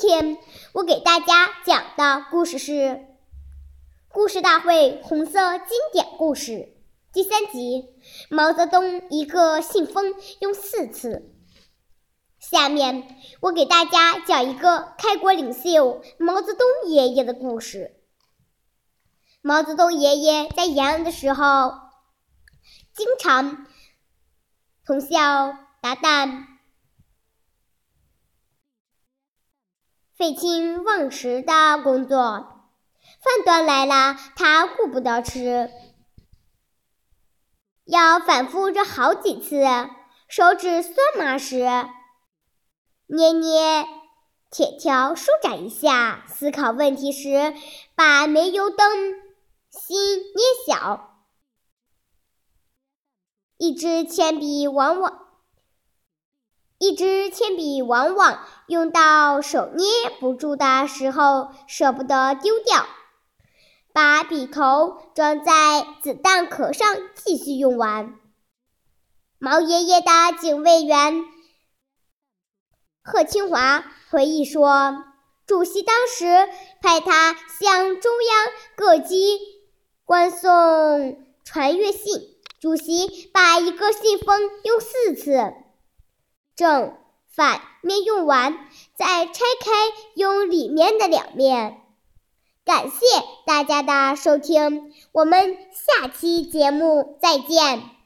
今天我给大家讲的故事是《故事大会红色经典故事》第三集：毛泽东一个信封用四次。下面我给大家讲一个开国领袖毛泽东爷爷的故事。毛泽东爷爷在延安的时候，经常。从小达旦，废寝忘食的工作，饭端来了他顾不得吃，要反复着好几次，手指酸麻时，捏捏铁条舒展一下；思考问题时，把煤油灯芯捏小。一支铅笔往往，一支铅笔往往用到手捏不住的时候，舍不得丢掉，把笔头装在子弹壳上继续用完。毛爷爷的警卫员贺清华回忆说：“主席当时派他向中央各机关送传阅信。”主席把一个信封用四次，正反面用完，再拆开用里面的两面。感谢大家的收听，我们下期节目再见。